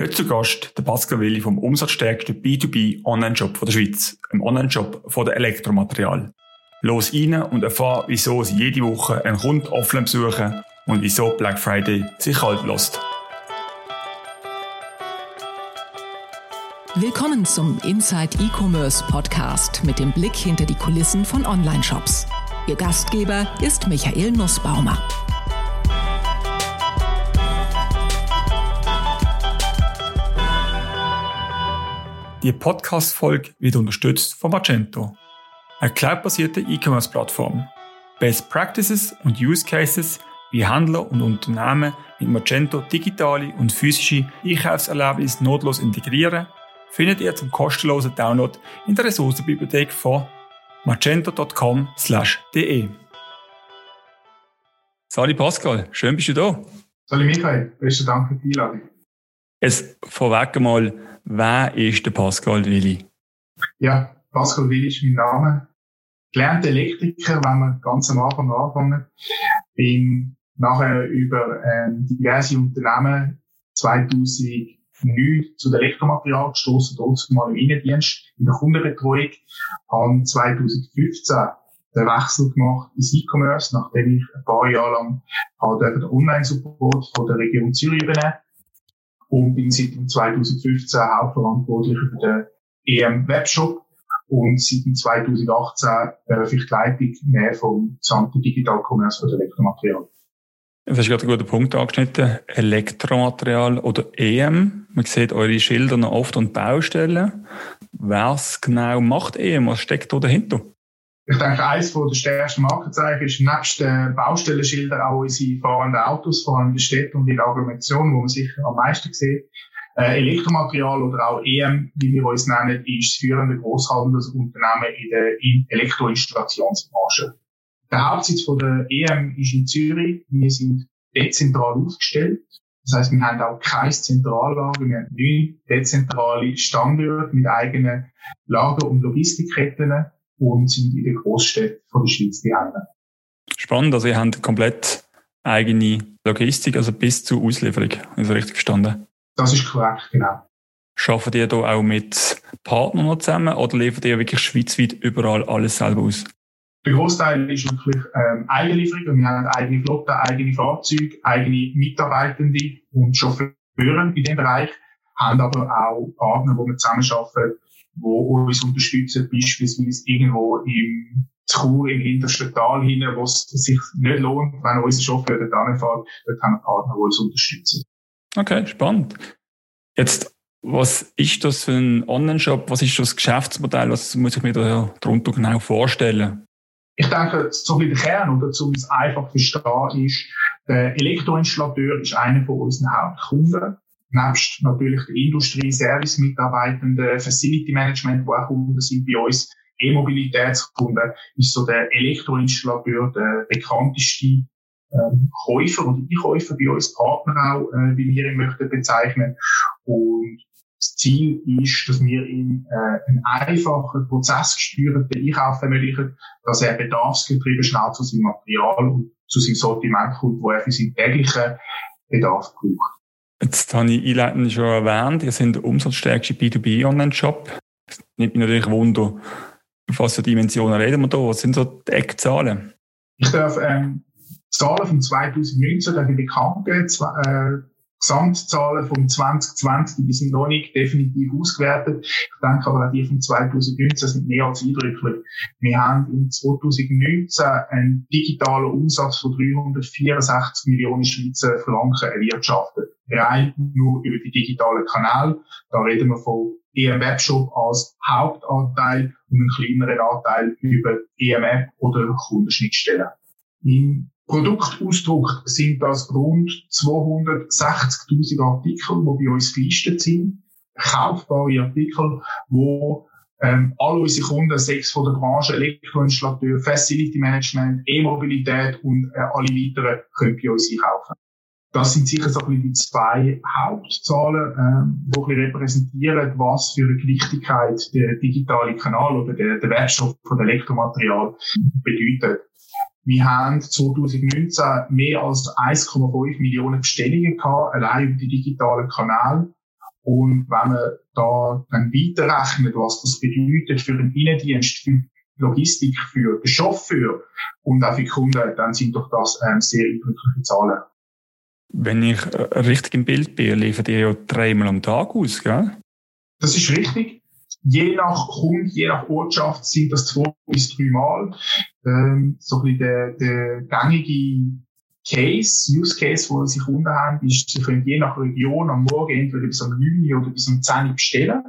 Heute zu Gast der Pascal Willi vom umsatzstärksten B2B Online-Shop der Schweiz, einem Online-Shop von der Elektromaterial. Los rein und erfahr, wieso Sie jede Woche einen Kunden offline besuchen und wieso Black Friday sich kalt lässt. Willkommen zum Inside E-Commerce Podcast mit dem Blick hinter die Kulissen von Online-Shops. Ihr Gastgeber ist Michael Nussbaumer. Die Podcast-Folge wird unterstützt von Magento, eine cloud-basierte E-Commerce-Plattform. Best Practices und Use Cases, wie Händler und Unternehmen mit Magento digitale und physische Einkaufserlebnisse notlos integrieren, findet ihr zum kostenlosen Download in der Ressourcenbibliothek von magento.com/de. Sali Pascal, schön bist du da. Sali Michael, besten Dank für die Einladung. Jetzt vorweg einmal, Wer ist der Pascal Willi? Ja, Pascal Willi ist mein Name. Gelernter Elektriker, wenn wir ganz am Anfang anfangen. Bin nachher über ähm, diverse Unternehmen 2009 zu der Elektromaterial gestoßen, dort mal im Innendienst, in der Kundenbetreuung, habe 2015 den Wechsel gemacht ins E-Commerce, nachdem ich ein paar Jahre lang halt den Online-Support von der Region Zürich übernehmen und bin seit 2015 hauptverantwortlich für den EM Webshop und seit 2018 äh, für die Leitung mehr vom gesamten Digital Commerce für Elektromaterial. Das ist gerade ein guter Punkt angeschnitten. Elektromaterial oder EM. Man sieht eure Schilder noch oft an Baustellen. Was genau macht EM? Was steckt da dahinter? Ich denke, eines der stärksten Markenzeichen ist nebst den Baustellenschildern auch unsere fahrenden Autos, vor allem in der Stadt und in der Agglomeration, wo man sicher am meisten sieht. Äh, Elektromaterial oder auch EM, wie wir uns nennen, ist das führende Großhandelsunternehmen in der Elektroinstallationsbranche. Der Hauptsitz von der EM ist in Zürich. Wir sind dezentral aufgestellt. Das heißt, wir haben auch keine Zentrallager, wir haben neun dezentrale Standorte mit eigenen Lager- und Logistikketten und sind in den Großstädten von der Schweiz die Heime. Spannend, also ihr habt komplett eigene Logistik, also bis zur Auslieferung, ist richtig verstanden? Das ist korrekt, genau. Schaffen ihr da auch mit Partnern noch zusammen oder liefert ihr wirklich schweizweit überall alles selber aus? Der Großteil ist wirklich ähm, Eigenlieferung. Wir haben eigene Flotte, eigene Fahrzeuge, eigene Mitarbeitende und Chauffeure in dem Bereich, haben aber auch Partner, wo wir zusammenarbeiten, wo uns unterstützen, beispielsweise irgendwo im Chur im hintersten Tal hinein, wo es sich nicht lohnt, wenn unser Chauffeur dort anfährt, dort haben wir Partner, die uns unterstützen. Okay, spannend. Jetzt, was ist das für ein Online-Shop? Was ist das Geschäftsmodell? Was muss ich mir da darunter genau vorstellen? Ich denke, so ein der Kern, oder um es einfach zu verstehen, ist, der Elektroinstallateur ist einer von unseren Hauptkunden nebst natürlich der Industrie, Service-Mitarbeitenden, Facility Management, wo auch Kunden sind bei uns, E-Mobilitätskunden, ist so der Elektroinstallateur der bekannteste ähm, Käufer oder die Käufer bei uns, Partner auch, äh, wie wir ihn möchten bezeichnen. Und das Ziel ist, dass wir ihm äh, einen einfachen, prozessgesteuerten Einkauf ermöglichen, dass er bedarfsgetrieben schnell zu seinem Material und zu seinem Sortiment kommt, wo er für seinen täglichen Bedarf braucht. Jetzt habe ich einleitend schon erwähnt, ihr seid der umsatzstärkste B2B-Online-Shop. Das nimmt mich natürlich Wunder, auf was für Dimensionen reden wir da? Was sind so die Eckzahlen? Ich darf ähm, Zahlen von 2019 darf ich bekannt geben. Äh, Gesamtzahlen von 2020, die sind noch nicht definitiv ausgewertet. Ich denke aber auch die von 2019 sind mehr als eindrücklich. Wir haben in 2019 einen digitalen Umsatz von 364 Millionen Schweizer Franken erwirtschaftet. Rein nur über die digitalen Kanäle. Da reden wir von EM Webshop als Hauptanteil und einen kleineren Anteil über EM oder Kundenschnittstellen. Im Produktausdruck sind das rund 260.000 Artikel, die bei uns gelistet sind. Kaufbare Artikel, wo ähm, alle unsere Kunden, sechs von der Branche, Elektroinstallateur, Facility Management, E-Mobilität und äh, alle weiteren können bei uns einkaufen. Das sind sicher so ein bisschen die zwei Hauptzahlen, ähm, die ein bisschen repräsentieren, was für eine Gewichtigkeit der digitale Kanal oder der, der Webshop von Elektromaterial bedeutet. Wir haben 2019 mehr als 1,5 Millionen Bestellungen gehabt, allein über die digitalen Kanäle. Und wenn man da dann weiterrechnet, was das bedeutet für den Innendienst, für Logistik, für den Chauffeur und auch für die Kunden, dann sind doch das ähm, sehr eindrückliche Zahlen. Wenn ich äh, richtig im Bild bin, liefert ihr ja dreimal am Tag aus, gell? Das ist richtig. Je nach Kunde, je nach Ortschaft sind das zwei bis drei Mal. Ähm, so ein bisschen der, der gängige Case, Use Case, wo sie Kunden haben, ist, sie können je nach Region am Morgen entweder bis um 9 oder bis um 10 Uhr bestellen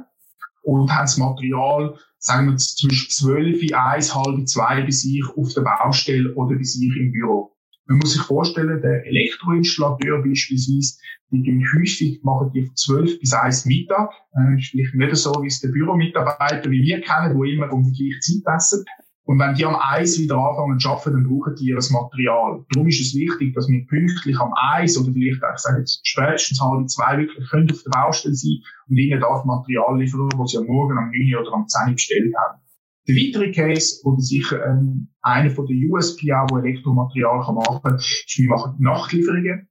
und haben das Material, sagen wir zwischen 12, 1, halb, 2 bei sich auf der Baustelle oder bei sich im Büro. Man muss sich vorstellen, der Elektroinstallateur beispielsweise, die gehen häufig, machen die von 12 bis 1 Mittag. Das ist vielleicht nicht so, wie es der Büromitarbeiter wie wir kennen, die immer um die gleiche Zeit essen. Und wenn die am Eis wieder anfangen zu arbeiten, dann brauchen die das Material. Darum ist es wichtig, dass wir pünktlich am Eis oder vielleicht, ich sage jetzt, spätestens halb zwei wirklich können auf der Baustelle sein und ihnen das Material liefern, das sie am Morgen, am 9 oder am 10 bestellt haben. Der weitere Case, oder sicher ähm, einer von den USP auch, wo Elektromaterial kann machen kann, ist, wir machen Nachlieferungen.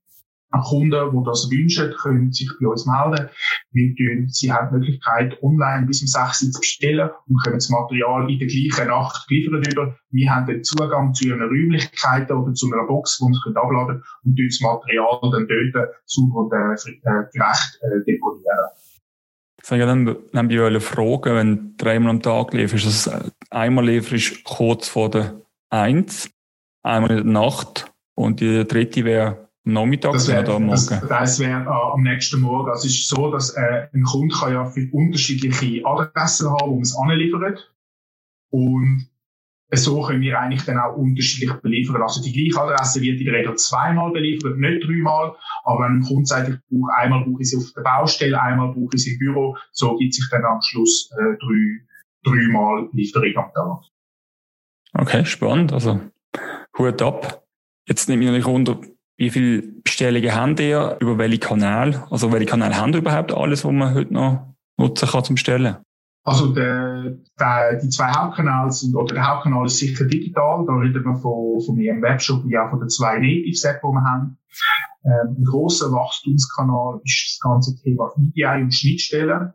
An Kunden, die das wünschen, können sich bei uns melden. Wir tun, sie haben die Möglichkeit, online bis um 6 Uhr zu bestellen und können das Material in der gleichen Nacht liefern über. Wir haben den Zugang zu ihren Räumlichkeiten oder zu einer Box, wo abladen können und das Material dann dort sauber und äh, äh gerecht äh, deponieren. Ich dann, bei euch fragen, wenn du dreimal am Tag lieferst, ist das einmal lieferst kurz vor der Eins, einmal in der Nacht und die dritte wäre am Nachmittag das wär, oder am Morgen? Das, das wäre äh, am nächsten Morgen. Also es ist so, dass äh, ein Kunde kann ja für unterschiedliche Adressen haben, wo man es anliefert. Und so können wir eigentlich dann auch unterschiedlich beliefern. Also die gleiche Adresse wird in der Regel zweimal beliefert, nicht dreimal. Aber wenn ein Kunde sagt, ich brauche einmal brauche ich sie auf der Baustelle, einmal brauche ich sie im Büro, so gibt sich dann am Schluss äh, drei, dreimal Lieferung am Tag. Okay, spannend. Also Hut ab. Jetzt nehme ich mich unter, wie viele Bestellungen haben ihr, über welche Kanäle? Also welche Kanäle haben ihr überhaupt alles, was man heute noch nutzen kann zum Bestellen? Also der, der, die zwei Hauptkanäle sind, oder der Hauptkanal ist sicher digital, da reden wir von, von ihrem Webshop wie auch von den zwei Native-Set, die wir haben. Ähm, ein grosser Wachstumskanal ist das ganze Thema EDI und Schnittstellen.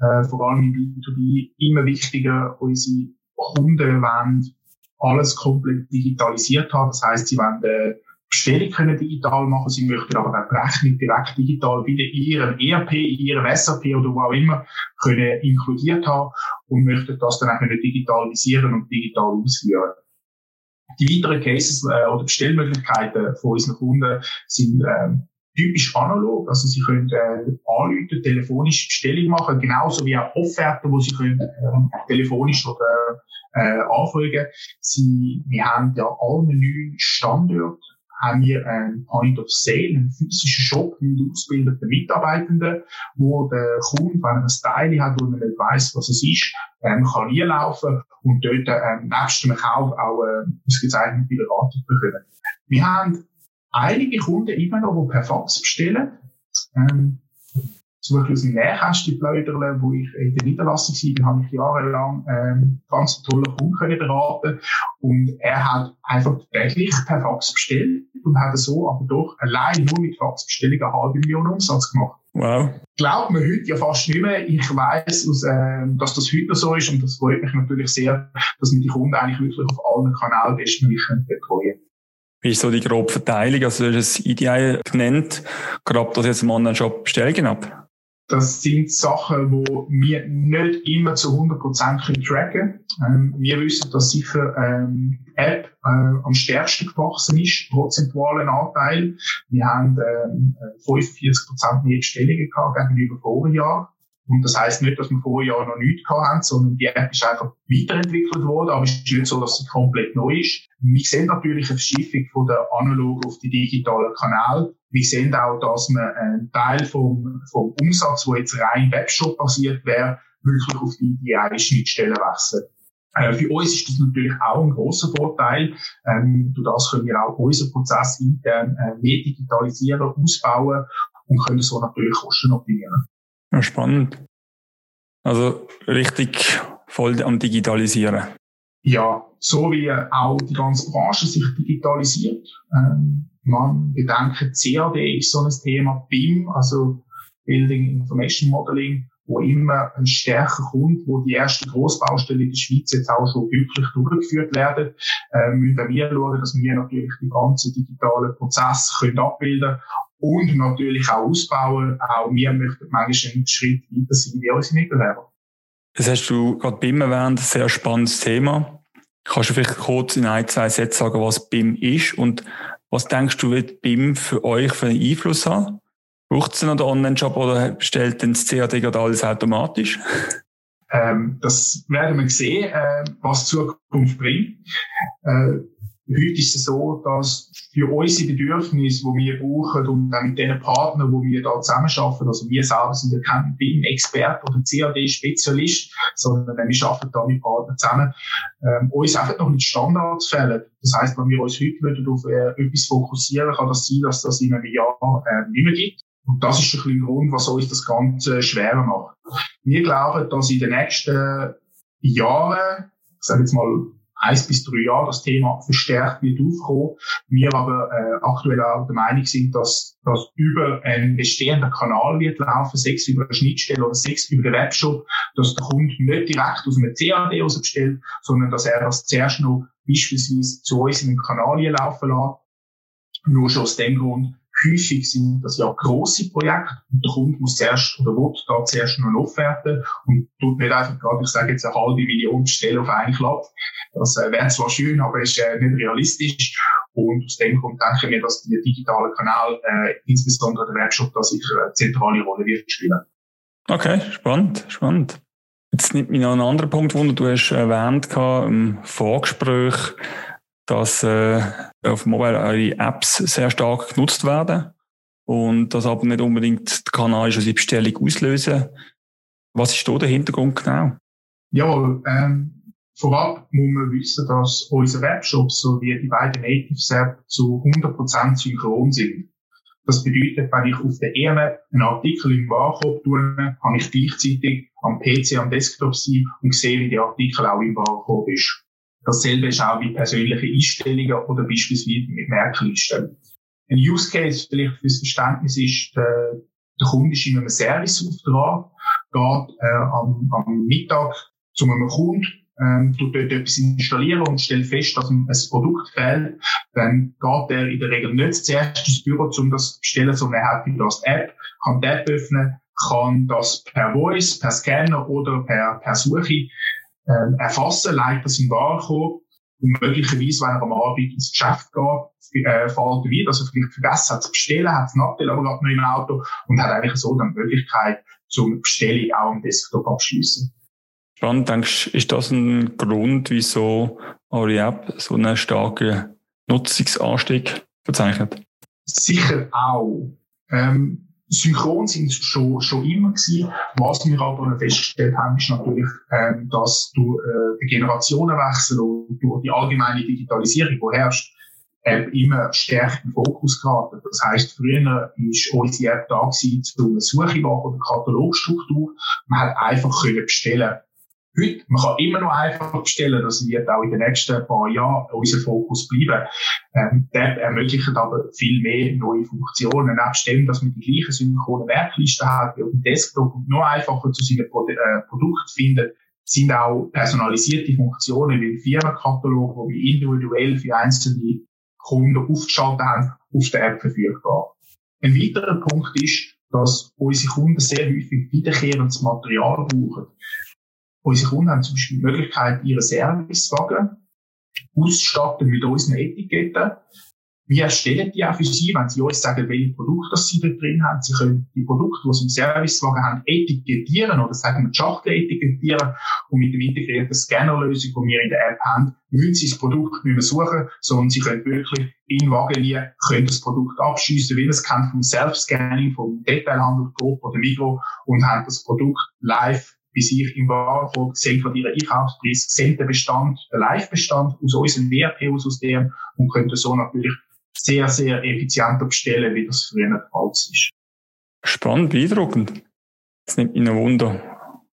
Äh, vor allem im B2B immer wichtiger, unsere Kunden wollen alles komplett digitalisiert haben. Das heißt, sie wollen äh, Bestellung können digital machen, sie möchten aber auch die Rechnung direkt digital wieder in ihrem ERP, in ihrem SAP oder wo auch immer können inkludiert haben und möchten das dann auch digitalisieren und digital ausführen. Die weiteren Cases äh, oder Bestellmöglichkeiten von unseren Kunden sind äh, typisch analog, also sie können äh, anrufen, telefonisch Bestellung machen, genauso wie auch Offerten, wo sie können äh, telefonisch oder äh, anfragen. Sie, wir haben ja alle neun Standorte haben wir ein Point of Sale, einen physischen Shop mit ausgebildeten Mitarbeitenden, wo der Kunde, wenn er ein Teil hat, wo er nicht weiss, was es ist, ähm, kann reinlaufen und dort ähm, nebst dem Kauf auch äh, ausgezeichnete Beratung bekommen. Wir haben einige Kunden immer noch, die per Fax bestellen. Ähm, zum Beispiel aus dem Nähkästchen plaudern, wo ich in der Niederlassung war, habe ich jahrelang ähm, ganz tolle Kunden beraten und er hat einfach täglich per Fax bestellt und hat so aber doch allein nur mit Faxbestellungen eine halbe Million Umsatz gemacht. Wow. Glaubt man heute ja fast nicht mehr. Ich weiss, äh, dass das heute noch so ist und das freut mich natürlich sehr, dass wir die Kunden eigentlich wirklich auf allen Kanälen bestmöglich betreuen können. Wie ist so die grobe Verteilung? Also du hast das IDI genannt. Grabt das jetzt im Online-Shop Bestellungen ab? Das sind Sachen, die wir nicht immer zu 100% können tracken ähm, Wir wissen, dass sicher ähm, App äh, am stärksten gewachsen ist, prozentualen Anteil. Wir haben ähm, 45% mehr Bestellungen gehabt gegenüber vorigen Jahr. Und das heißt nicht, dass wir vorher noch nichts gehabt haben, sondern die App ist einfach weiterentwickelt worden, aber es ist nicht so, dass sie komplett neu ist. Wir sehen natürlich eine Verschiebung von der analogen auf die digitalen Kanäle. Wir sehen auch, dass man einen Teil vom, vom Umsatz, der jetzt rein Webshop basiert wäre, wirklich auf die DI-Schnittstellen wechselt. Äh, für uns ist das natürlich auch ein großer Vorteil. Ähm, durch das können wir auch unseren Prozess intern äh, mehr digitalisieren, ausbauen und können so natürlich Kosten optimieren. Ja, spannend. Also richtig voll am Digitalisieren. Ja, so wie auch die ganze Branche sich digitalisiert. Ähm, man bedenkt, CAD ist so ein Thema, BIM, also Building Information Modeling, wo immer ein stärker kommt, wo die ersten Großbaustellen in der Schweiz jetzt auch schon wirklich durchgeführt werden, äh, müssen wir schauen, dass wir natürlich die ganzen digitalen Prozesse können abbilden und natürlich auch ausbauen. Auch wir möchten manchmal einen Schritt weiter sein wie unsere Mitbewerber. Das hast du gerade BIM erwähnt, ein sehr spannendes Thema. Kannst du vielleicht kurz in ein, zwei Sätzen sagen, was BIM ist und was denkst du, wird BIM für euch für einen Einfluss haben? Braucht es noch den Online-Shop oder stellt denn das CAD gerade alles automatisch? Ähm, das werden wir sehen, äh, was die Zukunft bringt. Äh, heute ist es so, dass für unsere Bedürfnisse, die wir brauchen und auch mit den Partnern, wo wir da zusammenarbeiten, also wir selber sind ja kein BIM-Experte oder CAD-Spezialist, sondern wir arbeiten da mit Partnern zusammen, ähm, uns einfach noch mit Standards fehlen. Das heisst, wenn wir uns heute auf äh, etwas fokussieren, kann das sein, dass das in einem Jahr äh, nicht mehr gibt. Und das ist ein der Grund, was uns das Ganze schwerer macht. Wir glauben, dass in den nächsten Jahren, ich sage jetzt mal eins bis drei Jahre das Thema verstärkt wird aufkommen. Wir aber äh, aktuell auch der Meinung sind, dass das über einen bestehenden Kanal wird laufen, sechs über eine Schnittstelle oder sechs über den Webshop, dass der Kunde nicht direkt aus einem CAD bestellt, sondern dass er das zuerst noch beispielsweise zu uns in den Kanal laufen lässt. Nur schon aus dem Grund, häufig sind das ja grosse Projekte und der Kunde muss zuerst oder will da zuerst noch eine Offerte und tut nicht einfach gerade, ich sage jetzt eine halbe Million bestellen auf einen Klapp. Das äh, wäre zwar schön, aber ist äh, nicht realistisch. Und aus dem Grund denke ich mir, dass der digitale Kanal, äh, insbesondere der Webshop, da sicher eine zentrale Rolle wird spielen. Okay, spannend, spannend. Jetzt nimmt mich noch ein anderer Punkt wunder. Du hast erwähnt im Vorgespräch, dass äh, auf Mobile eure Apps sehr stark genutzt werden und das aber nicht unbedingt Kanal ist, die Bestellung auslösen. Was ist da der Hintergrund genau? Ja, ähm, vorab muss man wissen, dass unsere Webshops sowie die beiden Native Apps zu 100% synchron sind. Das bedeutet, wenn ich auf der E-Mail einen Artikel im Warenkorb tue, kann ich gleichzeitig am PC, am Desktop sein und sehen, wie der Artikel auch im Warenkorb ist. Dasselbe ist auch bei persönlichen Einstellungen oder beispielsweise mit Merklisten. Ein Use Case vielleicht fürs Verständnis ist, der, der Kunde ist in einem Serviceauftrag, geht äh, am, am Mittag zu einem Kunden, ähm, tut dort etwas installieren und stellt fest, dass ihm ein Produkt fehlt, dann geht er in der Regel nicht zuerst ins Büro, um das zu bestellen, sondern er hat das App, kann die App öffnen, kann das per Voice, per Scanner oder per, per Suche äh, erfassen, leitet das im Warenkorb und möglicherweise, wenn er am Abend ins Geschäft geht, äh, fällt er wieder, also vielleicht vergessen hat zu bestellen, hat es Nachteil aber gerade noch im Auto und hat eigentlich so dann die Möglichkeit, zum Bestellung auch am Desktop abschließen. Spannend, denkst du, ist das ein Grund, wieso eure App so einen starken Nutzungsanstieg verzeichnet? Sicher auch. Ähm, synchron sind schon, schon immer gewesen. Was wir aber festgestellt haben, ist natürlich, ähm, dass durch äh, den Generationenwechsel und durch die allgemeine Digitalisierung, die herrscht, äh, immer stärker im Fokus geraten. Das heisst, früher ist unsere App da gewesen, zu einer Suche oder Katalogstruktur. Man hat einfach können bestellen Heute, man kann immer noch einfach bestellen, das wird auch in den nächsten paar Jahren unser Fokus bleiben. Ähm, der ermöglicht aber viel mehr neue Funktionen. Nebst dem, dass man die gleichen synchronen Werklisten hat wie auf dem Desktop und noch einfacher zu seinem Pro äh, Produkt findet, sind auch personalisierte Funktionen wie ein Firmenkatalog, wo wir individuell für einzelne Kunden aufgeschaltet haben, auf der App verfügbar. Ein weiterer Punkt ist, dass unsere Kunden sehr häufig wiederkehrendes Material brauchen. Unsere Kunden haben zum Beispiel die Möglichkeit, ihre Servicewagen auszustatten mit unseren Etiketten. Wir erstellen die auch für Sie, wenn Sie uns sagen, welche Produkte sie da drin haben. Sie können die Produkte, die Sie im Servicewagen haben, etikettieren oder sagen wir Schachtel etikettieren. Und mit dem integrierten Scannerlösung, die wir in der App haben, müssen Sie das Produkt nicht mehr suchen, sondern Sie können wirklich in den Wagen liegen, können das Produkt abschliessen, wie man es kennt vom Self-Scanning, vom Detailhandel, Coop oder Migros und haben das Produkt live bei sich im Warenkorb, sehen von ihrer Einkaufspreis, sehen den Bestand, den Live-Bestand aus unserem ERP-System und können so natürlich sehr, sehr effizienter bestellen, wie das früher der Fall ist. Spannend, beeindruckend. Es nimmt mich ein Wunder.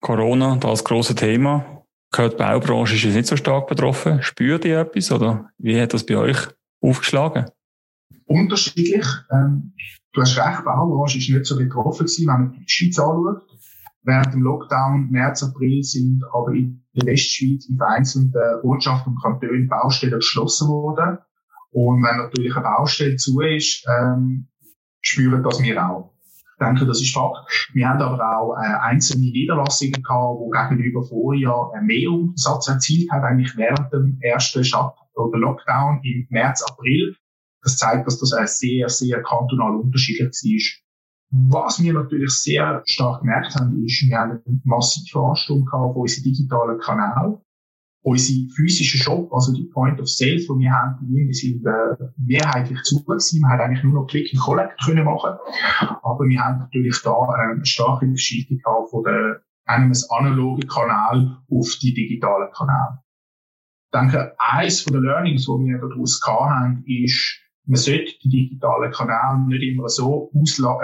Corona, da als grosses Thema. Gehört die Baubranche ist jetzt nicht so stark betroffen. Spürt ihr etwas oder wie hat das bei euch aufgeschlagen? Unterschiedlich. Ähm, Du hast recht, die Baubranche ist nicht so betroffen gewesen, wenn man die Schweiz anschaut. Während dem Lockdown März, April sind aber in der Westschweiz in vereinzelten Ortschaften und Kantonen Baustellen geschlossen worden. Und wenn natürlich eine Baustelle zu ist, ähm, spüren das wir auch. Ich denke, das ist Fakt. Wir haben aber auch äh, einzelne Niederlassungen gehabt, die gegenüber Vorjahr einen Mehrumsatz erzielt haben, eigentlich während dem ersten Shut oder Lockdown im März, April. Das zeigt, dass das sehr, sehr kantonal unterschiedlich war. Was wir natürlich sehr stark gemerkt haben, ist, wir haben eine massive Ansturm gehabt von unseren digitalen Kanälen. Unsere physischen Shop, also die Point of Sales, die wir haben, die sind äh, mehrheitlich zu gewesen. Wir haben eigentlich nur noch Click and Collect können machen. Aber wir haben natürlich da äh, eine starke Verschiebung gehabt von der, einem analogen Kanal auf die digitalen Kanäle. Ich denke, eines von den Learnings, die wir daraus gehabt haben, ist, man sollte die digitalen Kanäle nicht immer so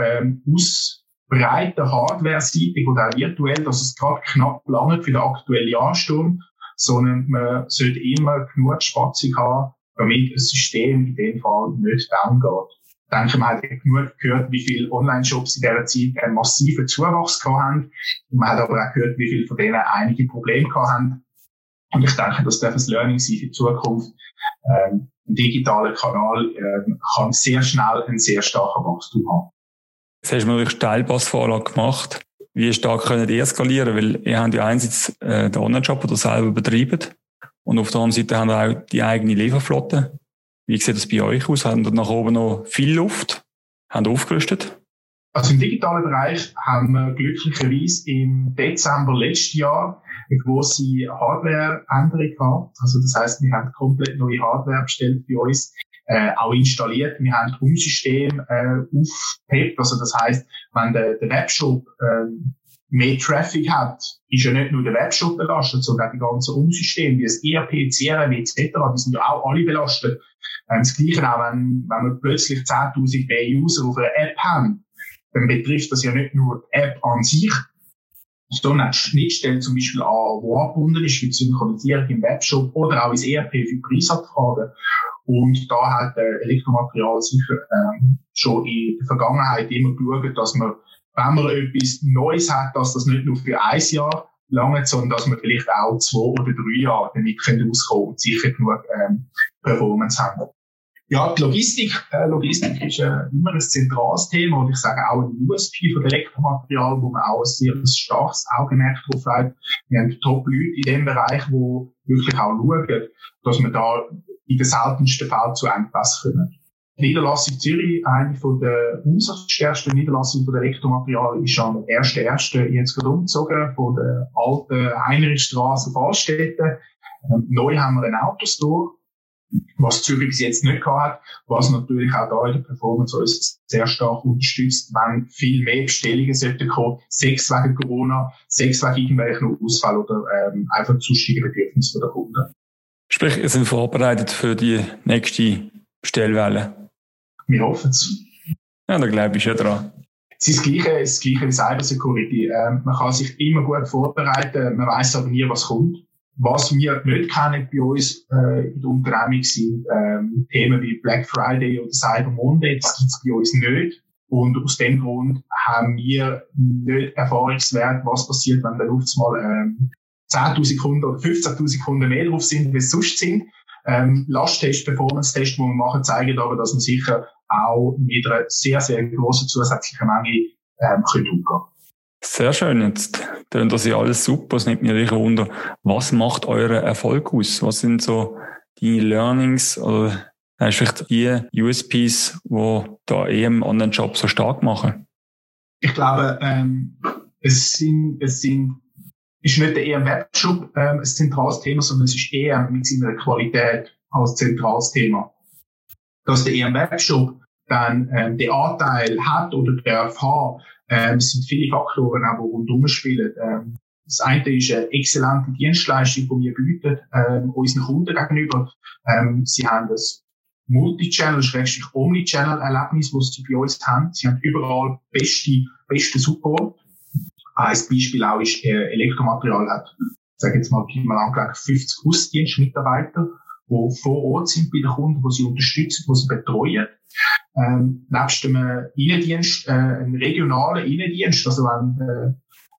ähm, ausbreiten, hardware-seitig oder auch virtuell, dass es gerade knapp lange für den aktuellen Ansturm, sondern man sollte immer genug Spatzung haben, damit ein System in dem Fall nicht down geht. Ich denke, man hat genug gehört, wie viele Online-Shops in dieser Zeit einen massiven Zuwachs gehabt haben. Man hat aber auch gehört, wie viele von denen einige Probleme gehabt haben. Und ich denke, das darf ein Learning sein für die Zukunft. Ähm, ein digitaler Kanal äh, kann sehr schnell einen sehr starken Wachstum haben. Jetzt hast du natürlich Steilpassvorlage gemacht. Wie stark könnt ihr skalieren? Weil ihr habt ja einerseits äh, den Online-Shop, den selber betreiben. Und auf der anderen Seite haben wir auch die eigene Lieferflotte. Wie sieht das bei euch aus? Haben ihr nach oben noch viel Luft? Haben aufgerüstet? Also im digitalen Bereich haben wir glücklicherweise im Dezember letzten Jahr eine große Hardware-Änderung gehabt. Also das heißt, wir haben komplett neue Hardware bestellt bei uns, äh, auch installiert. Wir haben das Umsystem äh, aufgehebt. Also das heißt, wenn der, der Webshop äh, mehr Traffic hat, ist ja nicht nur der Webshop belastet, sondern auch die ganzen Umsysteme, wie das ERP, CRM etc., die sind ja auch alle belastet. Ähm, das Gleiche auch, wenn, wenn wir plötzlich 10.000 mehr User auf einer App haben, dann betrifft das ja nicht nur die App an sich, sondern auch Schnittstellen zum Beispiel an, wo angebunden ist für die Synchronisierung im Webshop oder auch ins ERP für Preisabfragen. Und da hat äh, Elektromaterial sicher ähm, schon in der Vergangenheit immer geschaut, dass man, wenn man etwas Neues hat, dass das nicht nur für ein Jahr lange, sondern dass man vielleicht auch zwei oder drei Jahre damit auskommen und sicher genug ähm, Performance haben. Ja, die Logistik, äh, Logistik ist äh, immer ein zentrales Thema und ich sage auch ein USP von Elektromaterial, wo man auch ein sehr starkes Augenmerk drauf hat. Wir haben Top-Leute in dem Bereich, wo wirklich auch schauen, dass wir da in den seltensten Fällen zu Engpass kommen. Die Niederlassung Zürich, eine von der umsatzstärksten Niederlassungen von Elektromaterial, ist am 1.1. jetzt gerade umgezogen von der alten Heinrichstraße auf Altstädte. Ähm, neu haben wir einen Autostore was Zürich bis jetzt nicht gehabt hat, was natürlich auch da in der Performance uns sehr stark unterstützt, wenn viel mehr Bestellungen sollten kommen, sechs wegen Corona, sechs wegen irgendwelchen Ausfall oder ähm, einfach sonstige Bedürfnisse der Kunden. Sprich, ihr seid vorbereitet für die nächste Bestellwelle? Wir hoffen es. Ja, da glaube ich schon dran. Es ist das Gleiche, das Gleiche wie Cybersecurity. Ähm, man kann sich immer gut vorbereiten, man weiß aber nie, was kommt. Was wir nicht kennen bei uns äh, in der Unternehmung sind ähm, Themen wie Black Friday oder Cyber Monday. Das gibt es bei uns nicht. Und aus dem Grund haben wir nicht Erfahrungswert, was passiert, wenn dann auf einmal ähm, 10.000 Kunden oder 15.000 Kunden mehr drauf sind, wie es sonst sind. Ähm, Lasttest, Performance-Test, die wir machen, zeigen aber, dass man sicher auch mit einer sehr, sehr grossen zusätzlichen Menge ähm, umgehen können. Sehr schön. Jetzt tönt das ja alles super. Es nimmt mich wunder, was macht euren Erfolg aus? Was sind so die Learnings oder hast vielleicht die USPs, die da eh im Online-Shop so stark machen? Ich glaube, ähm, es sind, es sind, ist nicht eher im Webshop ähm, ein zentrales Thema, sondern es ist eher mit seiner Qualität als zentrales Thema. Dass der EM Webshop dann ähm, den Anteil hat oder darf haben, ähm, es sind viele Faktoren, auch, die rundherum spielen. Ähm, das eine ist eine exzellente Dienstleistung, die wir bieten ähm, unseren Kunden gegenüber. Ähm, sie haben das Multi-Channel, schrägstrich Omni-Channel-Erlebnis, das sie bei uns haben. Sie haben überall beste, beste Support. Ein Beispiel auch ist, äh, Elektromaterial hat, sage jetzt mal, mal angelegt, 50 Hausdienstmitarbeiter, die vor Ort sind bei den Kunden, die sie unterstützen, die sie betreuen. Ähm, nebst einem Innendienst, äh, einen regionalen Innendienst, also wenn, äh,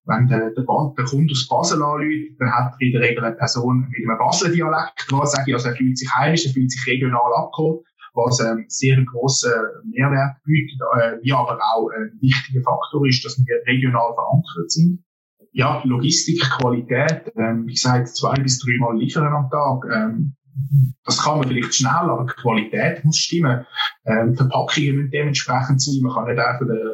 wenn der, der, der Kunde aus Basel anruft, dann hat er in der Regel eine Person mit einem Basler Dialekt, was sage ich, also er fühlt sich heimisch, er fühlt sich regional abgeholt, was ähm, sehr einen grossen Mehrwert bietet, äh, wie aber auch ein wichtiger Faktor ist, dass wir regional verankert sind. Ja, Logistik, Qualität, ähm, wie gesagt, zwei bis dreimal liefern am Tag, ähm, das kann man vielleicht schnell, aber die Qualität muss stimmen. Ähm, Verpackungen müssen dementsprechend sein. Man kann nicht einfach den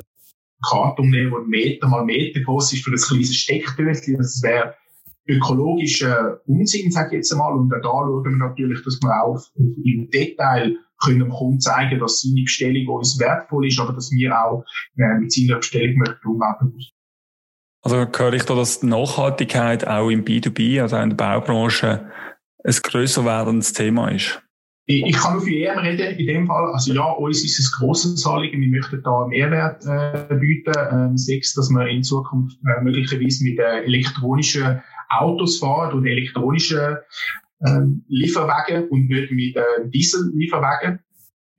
Karton nehmen, der Meter mal Meter groß ist für ein kleines Steckdöschen. Das wäre ökologischer Unsinn, sage ich jetzt einmal. Und auch da schauen wir natürlich, dass wir auch im Detail können dem Kunden zeigen, dass seine Bestellung uns wertvoll ist, aber dass wir auch äh, mit seiner Bestellung möchten umgehen Also höre ich da, dass die Nachhaltigkeit auch im B2B, also in der Baubranche, ein grösser werdendes Thema ist? Ich, kann nur für EM reden, in dem Fall. Also ja, uns ist es grosses Anliegen. Wir möchten da einen Mehrwert äh, bieten. Ähm, sechs, dass wir in Zukunft äh, möglicherweise mit äh, elektronischen Autos fahren und elektronischen äh, Lieferwagen und nicht mit äh, Diesel-Lieferwagen.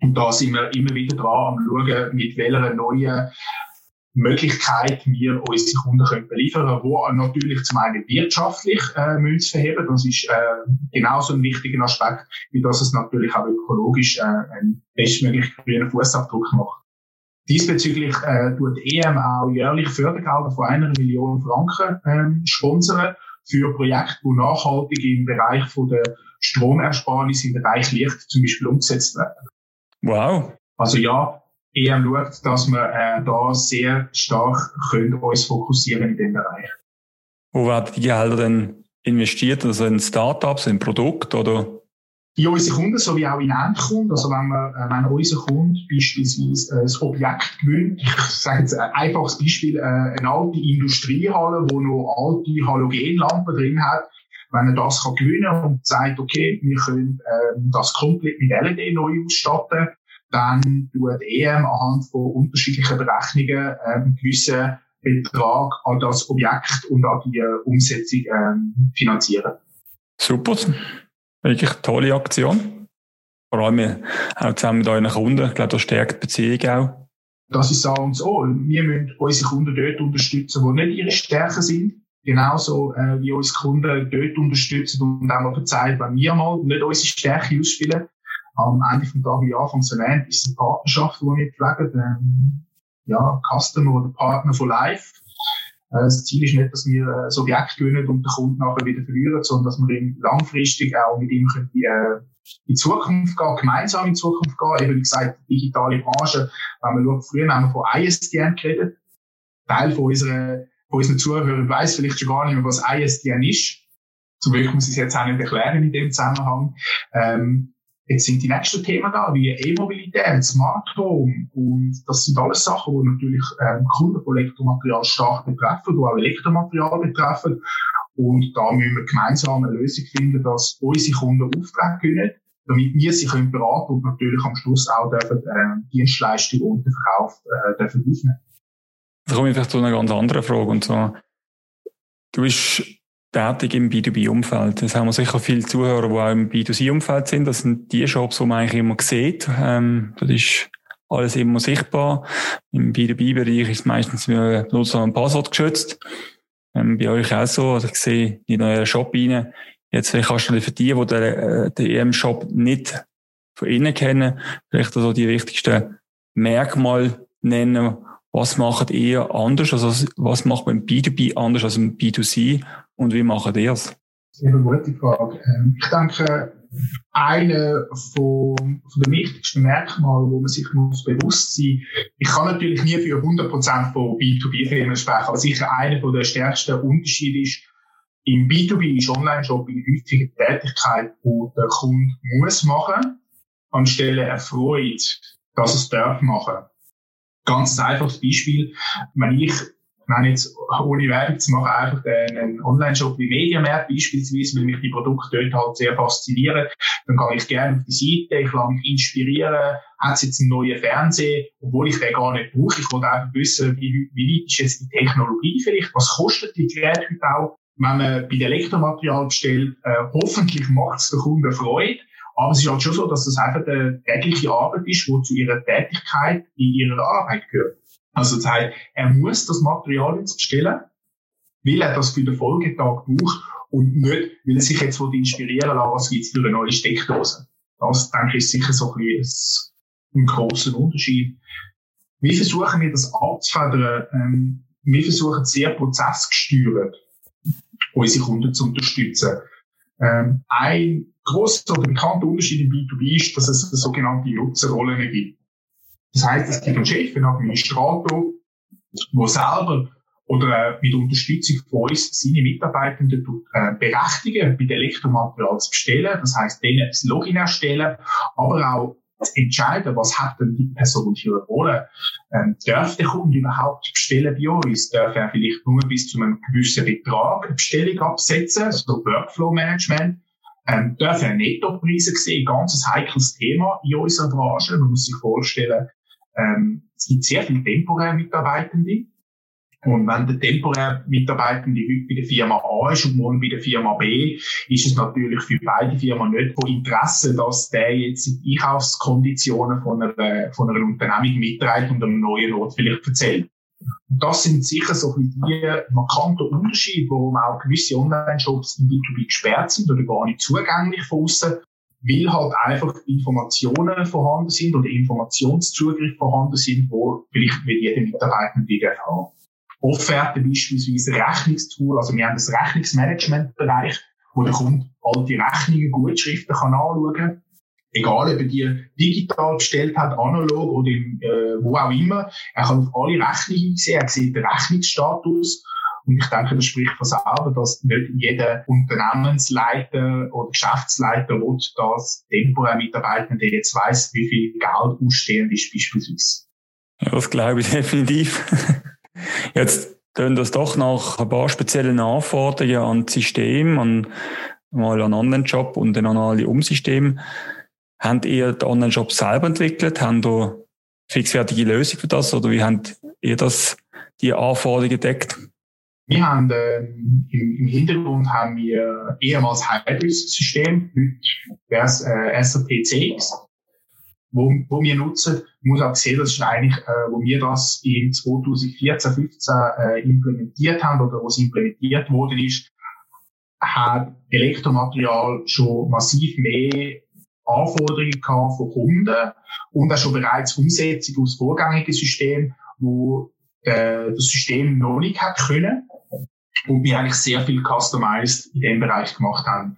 Und da sind wir immer wieder dran am schauen, mit welcher neuen Möglichkeit wir unsere Kunden können beliefern wo natürlich zum einen wirtschaftlich äh, müssen verheben. Das ist äh, genauso ein wichtiger Aspekt, wie dass es natürlich auch ökologisch äh, einen bestmöglichen grünen Fußabdruck macht. Diesbezüglich äh, tut EM auch jährlich Fördergelder von einer Million Franken äh, sponsern für Projekte, die nachhaltig im Bereich von der Stromersparnis im Bereich Licht zum Beispiel umgesetzt werden. Wow. Also ja, EM schaut, dass wir äh, da sehr stark können uns fokussieren in dem Bereich. Wo werden die Gelder denn investiert? Also in Startups, in Produkte oder? In unsere Kunden sowie auch in Endkunden. Also wenn man, äh, wenn unser Kunde beispielsweise äh, das Objekt gewinnt, ich sage jetzt ein einfaches Beispiel, äh, eine alte Industriehalle, wo noch alte Halogenlampen drin hat, wenn er das kann gewinnen und sagt, okay, wir können äh, das komplett mit LED neu ausstatten, dann tut EM anhand von unterschiedlichen Berechnungen ähm, gewissen Betrag an das Objekt und an die äh, Umsetzung ähm, finanzieren. Super, wirklich tolle Aktion. Vor allem auch zusammen mit euren Kunden. Ich glaube, das stärkt die Beziehung auch. Das ist sagen so. Wir müssen unsere Kunden dort unterstützen, wo nicht ihre Stärken sind. Genauso äh, wie unsere Kunden dort unterstützen und auch mal verzeihen, wenn wir mal nicht unsere Stärke ausspielen am Ende vom Tag, wie anfangs erwähnt, ist es eine Partnerschaft, die wir pflegen. Ähm, ja, Customer oder Partner for Life. Äh, das Ziel ist nicht, dass wir äh, das Objekt gewinnen und den Kunden nachher wieder verlieren, sondern dass wir ihn langfristig auch mit ihm können, äh, in Zukunft gehen, gemeinsam in Zukunft gehen. Eben wie gesagt, digitale Branche, wenn man schaut, früher haben wir von ISDN geredet. Teil von, unserer, von unseren Zuhörern weiß vielleicht schon gar nicht mehr, was ISDN ist. Zum Glück muss ich es jetzt auch nicht erklären in dem Zusammenhang. Ähm, Jetzt sind die nächsten Themen da, wie E-Mobilität, Smart Home. Und das sind alles Sachen, die natürlich ähm, Kunden von Elektromaterial stark betreffen, die auch Elektromaterial betreffen. Und da müssen wir gemeinsam eine Lösung finden, dass unsere Kunden Aufträge gewinnen, damit wir sie können beraten und natürlich am Schluss auch dürfen, äh, Dienstleistungen und den Verkauf äh, dürfen aufnehmen. Da komme ich vielleicht zu einer ganz anderen Frage. Und zwar, du bist tätig im B2B-Umfeld. Das haben wir sicher viele Zuhörer, die auch im B2C-Umfeld sind. Das sind die Shops, die man eigentlich immer sieht. Ähm, das ist alles immer sichtbar. Im B2B-Bereich ist meistens nur Nutzer ein Passwort geschützt. Ähm, bei euch auch so. Also ich sehe in euren Shop rein. Jetzt kannst du für die, die den, äh, EM-Shop nicht von innen kennen, vielleicht also die wichtigsten Merkmale nennen. Was macht ihr anders? Also was macht man im B2B anders als im B2C? Und wie machen die es? Sehr gute Frage. Ähm, ich denke, eine von, von den wichtigsten Merkmalen, wo man sich muss bewusst sein Ich kann natürlich nie für 100% von B2B-Firmen sprechen, aber sicher einer der stärksten Unterschiede ist, im B2B ist Online-Shopping häufig eine Tätigkeit, die der Kunde muss machen, anstelle er freut, dass er es darf machen. Ganz einfaches Beispiel. Wenn ich meine jetzt, ohne Werbung zu machen, einfach einen Online-Shop wie Mediamarkt beispielsweise, weil mich die Produkte dort halt sehr faszinieren, dann gehe ich gerne auf die Seite, ich lasse mich inspirieren, hat es jetzt einen neuen Fernseher, obwohl ich den gar nicht brauche. Ich wollte einfach wissen, wie, wie weit ist jetzt die Technologie vielleicht, was kostet die Geräte heute auch, wenn man bei den Elektromaterial bestellt, äh, hoffentlich macht es der Kunde Freude, Aber es ist halt schon so, dass das einfach eine tägliche Arbeit ist, die zu ihrer Tätigkeit in ihrer Arbeit gehört. Also das heißt, er muss das Material jetzt bestellen, weil er das für den Folgetag braucht und nicht, weil er sich jetzt inspirieren lassen was gibt es für eine neue Steckdose. Das, denke ich, ist sicher so ein, bisschen ein großer Unterschied. Wie versuchen wir das abzufedern? Ähm, wir versuchen sehr prozessgesteuert unsere Kunden zu unterstützen. Ähm, ein grosser oder bekannter Unterschied im B2B ist, dass es sogenannte Nutzerrollen gibt. Das heißt, es gibt einen Chef, einen Administrator, der selber oder mit Unterstützung von uns seine Mitarbeitenden äh, berechtigen, den Elektromaterial zu bestellen. Das heißt, denen das Login erstellen, aber auch entscheiden, was hat denn die Person eine Rolle. Ähm, darf der Kunde überhaupt bestellen bei uns? Darf er vielleicht nur bis zu einem gewissen Betrag eine Bestellung absetzen, so Workflow-Management? Ähm, darf er Nettopreise sehen? Ganz heikles Thema in unserer Branche. Man muss sich vorstellen, ähm, es gibt sehr viele temporäre Mitarbeitende. Und wenn der temporäre Mitarbeitende heute bei der Firma A ist und morgen bei der Firma B, ist es natürlich für beide Firmen nicht von Interesse, dass der jetzt die Einkaufskonditionen von einer, von einer Unternehmung mitteilt und einem neuen Ort vielleicht erzählt. Und das sind sicher so die markanten Unterschiede, warum auch gewisse Online-Shops im B2B gesperrt sind oder gar nicht zugänglich von außen, weil halt einfach Informationen vorhanden sind oder Informationszugriff vorhanden sind, wo vielleicht nicht jeder Mitarbeitende haben. Offerte beispielsweise Rechnungstool, also wir haben das Rechnungsmanagement-Bereich, wo der Kunde alte Rechnungen, Gutschriften kann anschauen. Egal, ob er die digital bestellt hat, analog oder im, äh, wo auch immer. Er kann auf alle Rechnungen sehen, er sieht den Rechnungsstatus. Und ich denke, das spricht von selber, dass nicht jeder Unternehmensleiter oder Geschäftsleiter will, dass temporär Mitarbeitende jetzt weiss, wie viel Geld ausstehend ist, beispielsweise. Das glaube ich definitiv. Jetzt tun das doch nach ein paar speziellen Anforderungen an das System, an mal einen Online-Shop und dann an alle Umsysteme. Habt ihr den Online-Shop selber entwickelt? Habt ihr fixfertige Lösung für das oder wie habt ihr das, die Anforderungen gedeckt? Wir haben äh, im, im, Hintergrund haben wir ehemals Hybris-System, heute wäre es äh, SAP CX wo, wo wir nutzen. Ich muss auch sehen, das ist eigentlich, äh, wo wir das in 2014, 15 äh, implementiert haben oder wo es implementiert worden ist, hat Elektromaterial schon massiv mehr Anforderungen gehabt von Kunden und auch schon bereits Umsetzung aus vorgängigen Systemen, wo äh, das System noch nicht hat können und wir eigentlich sehr viel customized in dem Bereich gemacht haben.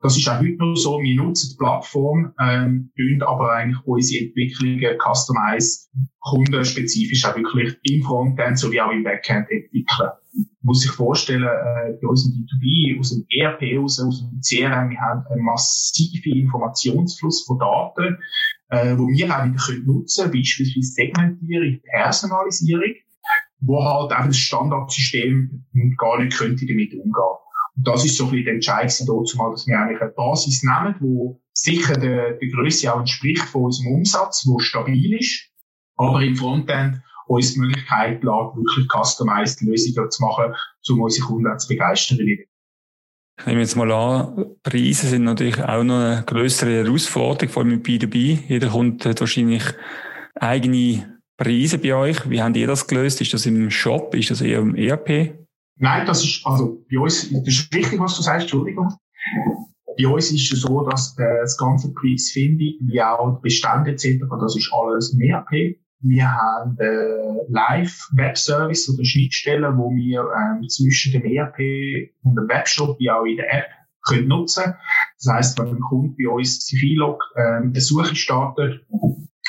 Das ist auch heute noch so. Wir nutzen die Plattform, ähm, aber eigentlich unsere Entwicklungen customized, kundenspezifisch auch wirklich im Frontend sowie auch im Backend entwickeln. Muss sich vorstellen, äh, bei uns im B2B, aus dem ERP raus, aus dem CRM, wir haben einen massiven Informationsfluss von Daten, äh, wo wir auch wieder nutzen können, beispielsweise Segmentierung, Personalisierung wo halt einfach das Standardsystem gar nicht könnte damit umgehen. Und das ist so ein bisschen der Entscheid dass wir eigentlich eine Basis nehmen, wo sicher der, der Größe auch entspricht von unserem Umsatz, wo stabil ist, aber im Frontend uns die Möglichkeit lässt, wirklich customized Lösungen zu machen, um unsere Kunden zu begeistern. Ich nehme jetzt mal an, Preise sind natürlich auch noch eine größere Herausforderung, vor allem im B2B. Jeder Kunde hat wahrscheinlich eigene Preise bei euch? Wie habt ihr das gelöst? Ist das im Shop? Ist das eher im ERP? Nein, das ist, also bei uns, das ist richtig, was du sagst, Entschuldigung. Bei uns ist es so, dass äh, das ganze Preisfindung, wie auch Bestände etc., das ist alles im ERP. Wir haben äh, Live-Web-Service oder Schnittstellen, wo wir ähm, zwischen dem ERP und dem Webshop, wie auch in der App, können nutzen. Das heisst, wenn ein Kunde bei uns sich einloggt, ähm, eine Suche startet,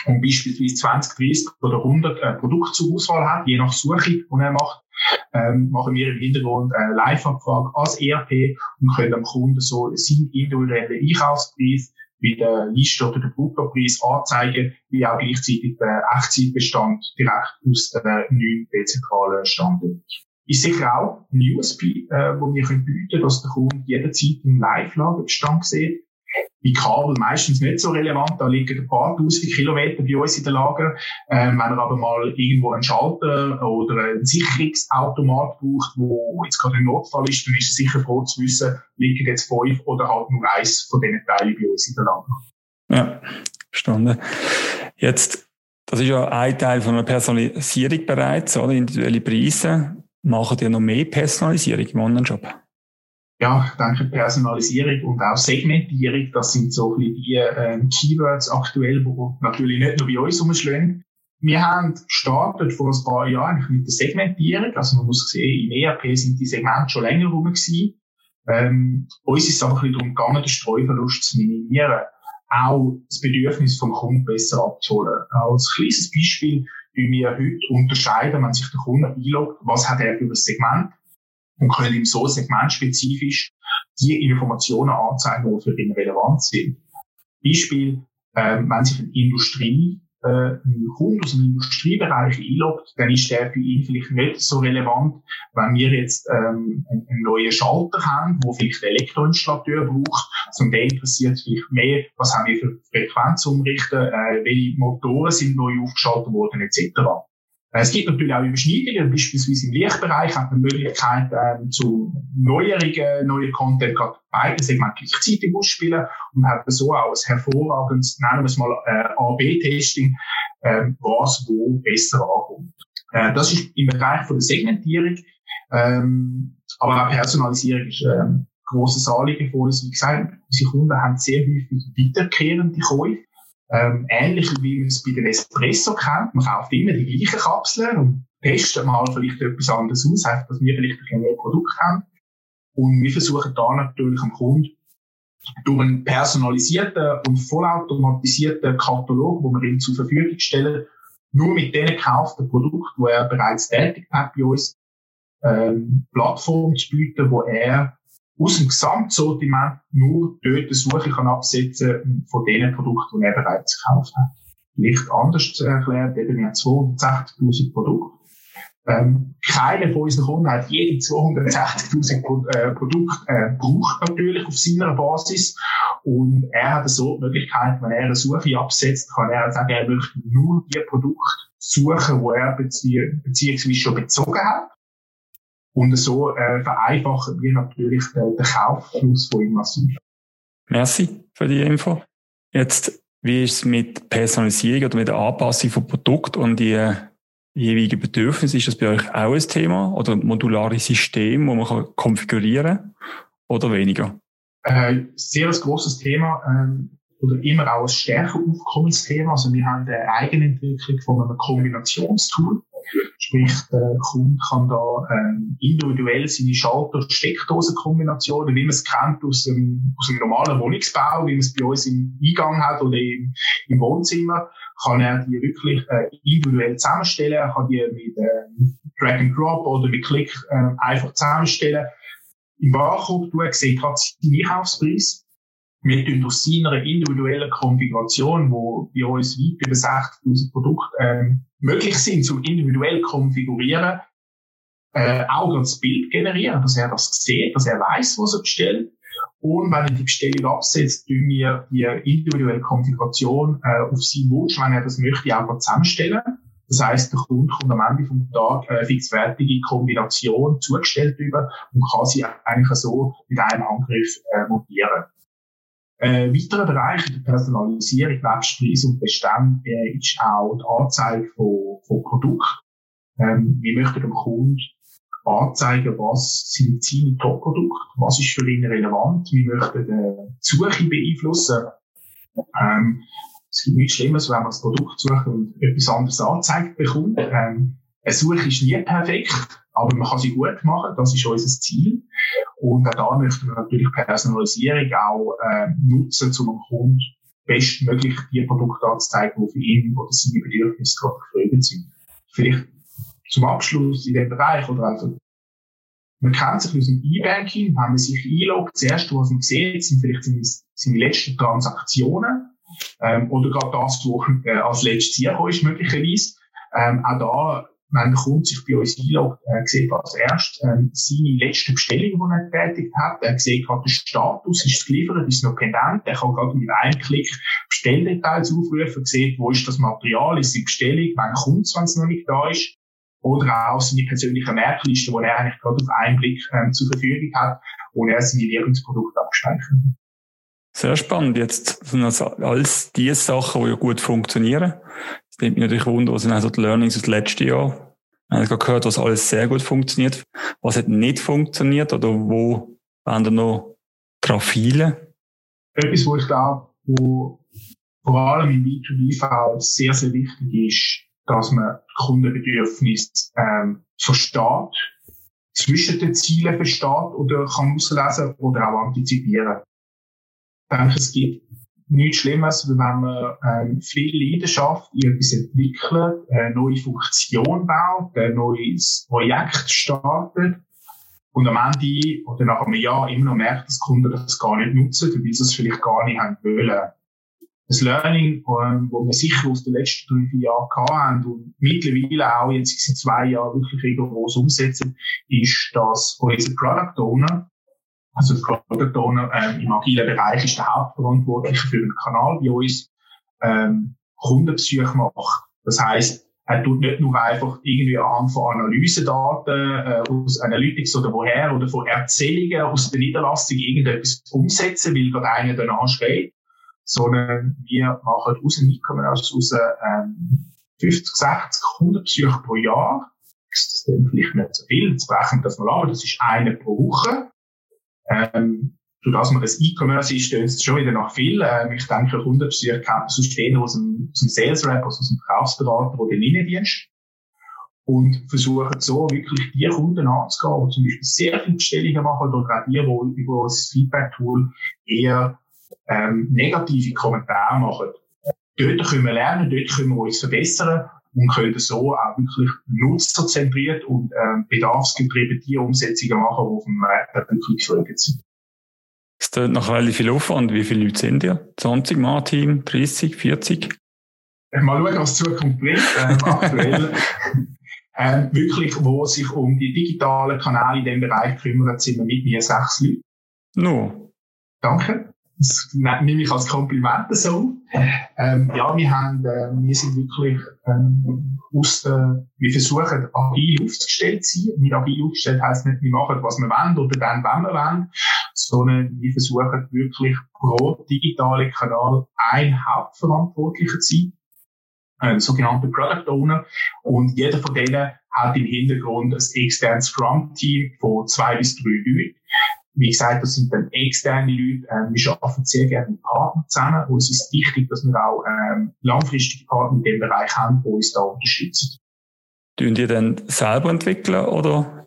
und beispielsweise 20, 30 oder 100 äh, Produkte zur Auswahl hat, je nach Suche, die er macht, ähm, machen wir im Hintergrund eine Live-Abfrage als ERP und können dem Kunden so seinen individuellen Einkaufspreis wie der Liste oder der Bruttopreis anzeigen, wie auch gleichzeitig der Echtzeitbestand direkt aus der neuen dezentralen Standort. Ist sicher auch ein USP, äh, wo wir können bieten, dass der Kunde jederzeit im Live-Lagerbestand sieht, bei Kabel meistens nicht so relevant. Da liegen ein paar tausend Kilometer bei uns in der Lager. Ähm, wenn er aber mal irgendwo einen Schalter oder ein Sicherungsautomat braucht, wo jetzt gerade ein Notfall ist, dann ist er sicher froh zu wissen, liegen jetzt fünf oder halt nur eins von diesen Teilen bei uns in der Lager. Ja, verstanden. Jetzt, das ist ja ein Teil von einer Personalisierung bereits, oder? Individuelle Preise. Machen ihr noch mehr Personalisierung im Online-Shop? Ja, ich denke, Personalisierung und auch Segmentierung, das sind so die ähm, Keywords aktuell, die natürlich nicht nur bei uns umschlagen. Wir haben gestartet vor ein paar Jahren mit der Segmentierung. Also man muss sehen, im ERP sind die Segmente schon länger rum gewesen. Ähm, uns ist es einfach ein bisschen darum gegangen, den Streuverlust zu minimieren. Auch das Bedürfnis vom Kunden besser abzuholen. Als kleines Beispiel, wie wir heute unterscheiden, wenn sich der Kunde einloggt, was hat er für ein Segment und können ihm so segmentspezifisch die Informationen anzeigen, die für ihn relevant sind. Beispiel, äh, wenn sich eine Industrie, äh, ein Kunde aus dem Industriebereich einloggt, dann ist der für ihn vielleicht nicht so relevant, wenn wir jetzt ähm, einen, neuen Schalter haben, wo vielleicht der Elektroinstallateur braucht, sondern der interessiert vielleicht mehr, was haben wir für Frequenzumrichten, äh, welche Motoren sind neu aufgeschaltet worden, etc. Äh, es gibt natürlich auch Überschneidungen, beispielsweise im Lichtbereich hat man Möglichkeit, ähm, zu neueren, neuen Content gerade beide Segmente gleichzeitig ausspielen und hat so auch ein hervorragendes, nennen wir es mal, äh, A-B-Testing, äh, was wo besser ankommt. Äh, das ist im Bereich von der Segmentierung, ähm, aber auch Personalisierung ist äh, grosses Anliegen von uns. Wie gesagt, unsere Kunden haben sehr häufig wiederkehrende Käufe. Ähm, ähnlich wie man es bei den Espresso kennt. Man kauft immer die gleichen Kapseln und testet mal vielleicht etwas anderes aus, einfach, dass wir vielleicht ein mehr Produkt haben. Und wir versuchen da natürlich am Kunden durch einen personalisierten und vollautomatisierten Katalog, wo wir ihm zur Verfügung stellen, nur mit den gekauften Produkten, wo er bereits tätig hat bei uns, ähm, Plattform zu bieten, wo er aus dem Gesamtsortiment nur dort eine Suche kann absetzen von den Produkten, die er bereits gekauft hat. Nicht anders zu erklären, eben wir haben 260.000 Produkte. Ähm, keiner von unseren Kunden hat jede 260.000 Pro äh, Produkte äh, braucht natürlich auf seiner Basis. Und er hat so die Möglichkeit, wenn er eine Suche absetzt, kann er sagen, er möchte nur die Produkte suchen, die er bezieh beziehungsweise schon bezogen hat. Und so äh, vereinfachen wir natürlich den, den Kauffluss von ihm massiv. Merci für die Info. Jetzt, wie ist es mit Personalisierung oder mit der Anpassung von Produkt und die äh, jeweiligen Bedürfnisse? Ist das bei euch auch ein Thema oder modulare Systeme, wo man kann konfigurieren kann oder weniger? Äh, sehr ein grosses Thema. Ähm, oder immer auch ein stärker aufkommendes Thema. Also wir haben eine Eigenentwicklung von einem Kombinationstool. Sprich, der Kunde kann da ähm, individuell seine Schalter-Steckdosen-Kombinationen, wie man es kennt aus einem, aus einem normalen Wohnungsbau, wie man es bei uns im Eingang hat oder im, im Wohnzimmer, kann er die wirklich äh, individuell zusammenstellen. Er kann die mit äh, Drag and Drop oder mit Klick äh, einfach zusammenstellen. Im Barcode, du siehst gerade seinen Einkaufspreis wir tun aus seiner individuellen Konfiguration, wo bei uns weit über 60.000 Produkte ähm, möglich sind, zum individuell konfigurieren, äh, auch das Bild generieren, dass er das sieht, dass er weiß, was er bestellt. Und wenn er die Bestellung absetzt, tun wir die individuelle Konfiguration äh, auf seinen Wunsch, wenn er das möchte, auch zusammenstellen. Das heißt, der Kunde kommt am Ende vom Tag eine fixfertige Kombination zugestellt über und kann sie eigentlich so mit einem Angriff äh, montieren. Äh, weiterer Bereich der Personalisierung, nebst und Bestand, äh, ist auch die Anzeige von, von Produkten. Ähm, wir möchten dem Kunden anzeigen, was sind seine Top-Produkte, was ist für ihn relevant, wir möchten äh, die Suche beeinflussen. Ähm, es gibt nichts Schlimmes, wenn man das Produkt sucht und etwas anderes angezeigt bekommt. Ähm, eine Suche ist nie perfekt, aber man kann sie gut machen, das ist unser Ziel. Und auch da möchten wir natürlich Personalisierung auch äh, nutzen, um dem Kunden bestmöglich die Produkte anzuzeigen, die für ihn oder seine Bedürfnisse gerade gefragt sind. Vielleicht zum Abschluss in dem Bereich, oder also, man kennt sich aus dem E-Banking, wenn man sich einloggt, zuerst, was man sieht, sind vielleicht seine, seine letzten Transaktionen, ähm, oder gerade das, was äh, als letztes Ziel ist, möglicherweise. Ähm, auch da wenn der Kunde sich bei uns einloggt, er sieht als erstes ähm, seine letzte Bestellung, die er getätigt hat. Er sieht gerade den Status, ist es geliefert, ist es noch pendent. Er kann gerade mit einem Klick Bestelldetails aufrufen, sieht, wo ist das Material, ist die Bestellung, wann kommt es, wenn es noch nicht da ist. Oder auch seine persönliche Merkliste, die er eigentlich gerade auf einen Blick ähm, zur Verfügung hat, wo er seine Wirkungsprodukte abgespeichert hat. Sehr spannend. Jetzt sind das alles die Sachen, die ja gut funktionieren. Es nimmt mich natürlich Wunder, was sind also die Learnings dem letzten Jahr? Ich habe gehört, was alles sehr gut funktioniert. Was hat nicht funktioniert oder wo waren da noch Grafile? Etwas, wo ich glaube, wo vor allem im B2B-Fall sehr, sehr wichtig ist, dass man Kundenbedürfnisse ähm, versteht, zwischen den Zielen versteht oder kann auslesen oder auch antizipieren. Ich denke, es gibt nichts Schlimmes, wenn man ähm, viel Leidenschaft in etwas entwickelt, eine neue Funktion baut, ein neues Projekt startet und am Ende oder nach einem Jahr immer noch merkt, dass Kunden das gar nicht nutzen, weil sie es vielleicht gar nicht haben wollen. Das Learning, ähm, wo wir sicher aus den letzten drei, vier Jahren gehabt haben und mittlerweile auch jetzt seit zwei Jahren wirklich rigoros umsetzen, ist, dass unser Product Owner, also der Product Owner ähm, im agilen Bereich ist der Hauptverantwortliche für den Kanal bei uns, ähm, Kundenbesuche macht. Das heißt, er tut nicht nur einfach irgendwie anhand von Analysedaten äh, aus Analytics oder woher oder von Erzählungen aus der Niederlassung irgendetwas umsetzen, weil gerade einer danach steht, sondern wir machen aus dem E-Commerce raus ähm, 50, 60, 100 Besuche pro Jahr. Das ist vielleicht nicht so viel, das brechen das mal an, das ist eine pro Woche. Ähm, durch das man das E-Commerce ist, stößt es schon wieder nach viel. Ähm, ich denke, 100 Besuche kennt man sonst eher aus dem, aus dem Sales Rep, also aus dem Verkaufsberater oder Liniendienst. Und versuchen so wirklich die Kunden anzugehen, die zum Beispiel sehr viele Bestellungen machen oder auch die, die über das Feedback-Tool eher ähm, negative Kommentare machen. Dort können wir lernen, dort können wir uns verbessern und können so auch wirklich nutzerzentriert und ähm, bedarfsgetrieben die Umsetzungen machen, die auf dem Markt wirklich gefragt sind. Es tut nach relativ viel Aufwand. Wie viele Leute sind ihr? 20 Mal Team? 30, 40? Mal schauen, was die Zukunft bringt. Ähm, aktuell ähm, wirklich, wo sich um die digitalen Kanäle in diesem Bereich kümmern, sind wir mit mir sechs Leute. No. Danke. Das nehme ich als Kompliment so. Ähm, ja, wir haben, äh, wir sind wirklich, ähm, aus der, wir versuchen agil aufgestellt zu sein. Mit agil aufgestellt heisst nicht, wir machen, was wir wollen oder dann, wenn wir wollen, sondern wir versuchen wirklich pro digitale Kanal ein Hauptverantwortlicher zu sein, ein sogenannter Product Owner. Und jeder von denen hat im Hintergrund ein externes Scrum-Team von zwei bis drei Leuten wie gesagt, das sind dann externe Leute. Ähm, wir arbeiten sehr gerne mit Partnern zusammen. Und es ist wichtig, dass wir auch ähm, langfristige Partner in dem Bereich haben, die uns da unterstützen. Tun die dann selber entwickeln oder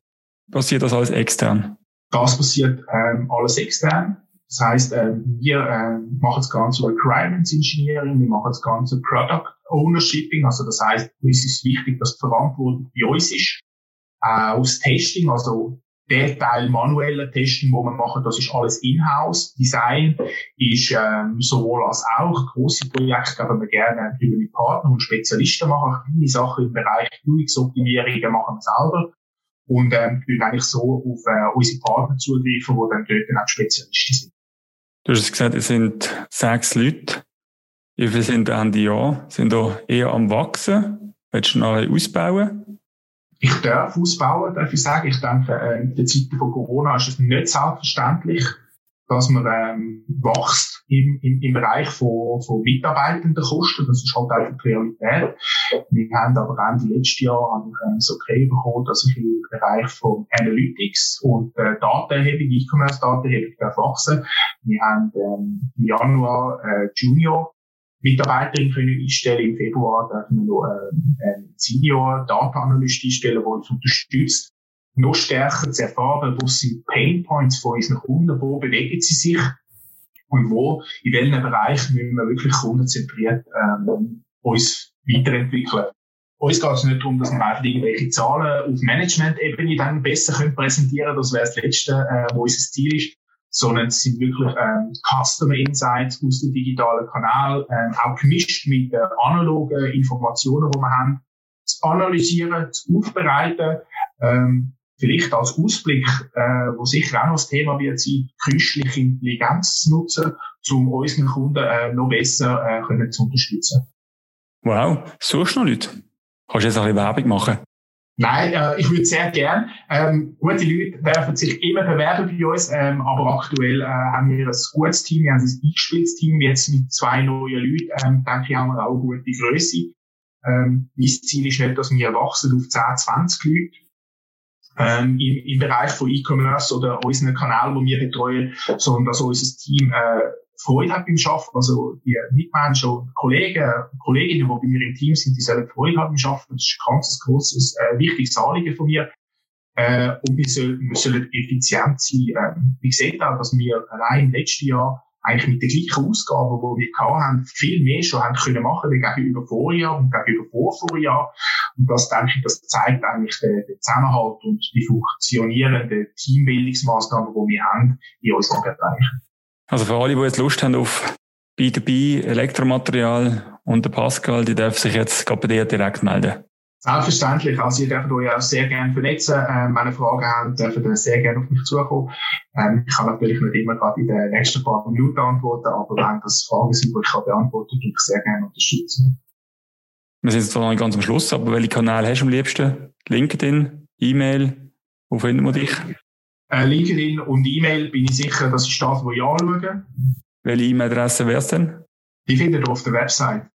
passiert das alles extern? Das passiert ähm, alles extern. Das heißt, ähm, wir ähm, machen das ganze Requirements Engineering, wir machen das ganze Product Ownershipping. Also das heißt, uns ist wichtig, dass die Verantwortung bei uns ist. Äh, aus Testing, also der Teil manuelle Testen, wo wir machen, das ist alles in-house. Design ist ähm, sowohl als auch große Projekte, aber wir gerne über die Partner und Spezialisten machen. Kleine Sachen im Bereich UX-Optimierungen machen wir selber und ähm, können eigentlich so auf äh, unsere Partner zugreifen, die dann dort dann auch Spezialisten sind. Du hast gesagt, es sind sechs Leute. Wie viele sind Ende Jahr? Sind da eher am Wachsen? Willst du noch ausbauen? Ich darf ausbauen, darf ich sagen. Ich denke, äh, in der Zeit von Corona ist es nicht selbstverständlich, dass man ähm, wächst im, im, im Bereich von, von mitarbeitenden Kosten. Das ist halt die Priorität. Wir haben aber Ende letzten Jahr ähm, so okay bekommen, dass ich im Bereich von Analytics und äh, Datenerhebung, E-Commerce-Datenerhebung wachsen. Wir haben ähm, im Januar äh, Junior Mitarbeiterin können einstellen. Im Februar dürfen wir noch äh, einen Senior Data Analyst einstellen, der uns unterstützt, noch stärker zu erfahren, wo sind Pain Points von unseren Kunden, wo bewegen sie sich und wo, in welchem Bereich müssen wir wirklich kundenzentriert ähm, uns weiterentwickeln. Uns geht es nicht darum, dass wir einfach irgendwelche Zahlen auf Management-Ebene dann besser präsentieren können. Das wäre das Letzte, äh, wo unser Ziel ist sondern es sind wirklich ähm, Customer Insights aus dem digitalen Kanal, ähm, auch gemischt mit äh, analogen Informationen, die wir haben, zu analysieren, zu aufbereiten, ähm, vielleicht als Ausblick, äh, wo sicher auch noch das Thema wird sein, künstliche Intelligenz zu nutzen, um unseren Kunden äh, noch besser äh, können zu unterstützen. Wow, so noch Leute. Kannst du jetzt ein bisschen Werbung machen? Nein, äh, ich würde sehr gern. Ähm, gute Leute dürfen sich immer bewerben bei uns, ähm, aber aktuell äh, haben wir ein gutes Team, wir haben ein eingespieltes Team, jetzt mit zwei neuen Leuten, ähm, denke ich, haben wir auch eine gute Größe. Ähm, mein Ziel ist nicht, dass wir wachsen auf 10, 20 Leute, ähm, im, im Bereich von E-Commerce oder unseren Kanal, wo wir betreuen, sondern dass unser Team äh, Freude hat beim Schaffen. Also die Mitmenschen und Kollegen, Kolleginnen, die bei mir im Team sind, die sollen Freude haben beim Schaffen. Das ist ein ganz grosses, äh, wichtiges Anliegen von mir. Äh, und wir sollen, wir sollen effizient sein. Ähm, ich sehe auch, dass wir allein im letzten Jahr eigentlich mit den gleichen Ausgaben, die wir haben, viel mehr schon haben können machen wie gegenüber Vorjahr und gegenüber Vorvorjahr. Und das, denke ich, das zeigt eigentlich den, den Zusammenhalt und die funktionierenden Teambildungsmaßnahmen, die wir haben in unseren Bereichen. Also für alle, die jetzt Lust haben auf B2B, Elektromaterial und der Pascal, die dürfen sich jetzt gerade bei dir direkt melden. Selbstverständlich. Also, ihr dürft euch auch sehr gerne vernetzen. Ähm, wenn ihr Fragen habt, dürft ihr sehr gerne auf mich zukommen. Ähm, ich kann natürlich nicht immer gerade in den nächsten paar Minuten antworten, aber wenn das Fragen sind, die ich kann beantworten, würde ich sehr gerne unterstützen. Wir sind jetzt zwar noch nicht ganz am Schluss, aber welche Kanäle hast du am liebsten? LinkedIn, E-Mail? Wo finden wir dich? Äh, LinkedIn und E-Mail bin ich sicher, das ist das, was ich anschaue. Welche E-Mail-Adresse wäre es denn? Die findet ihr auf der Website.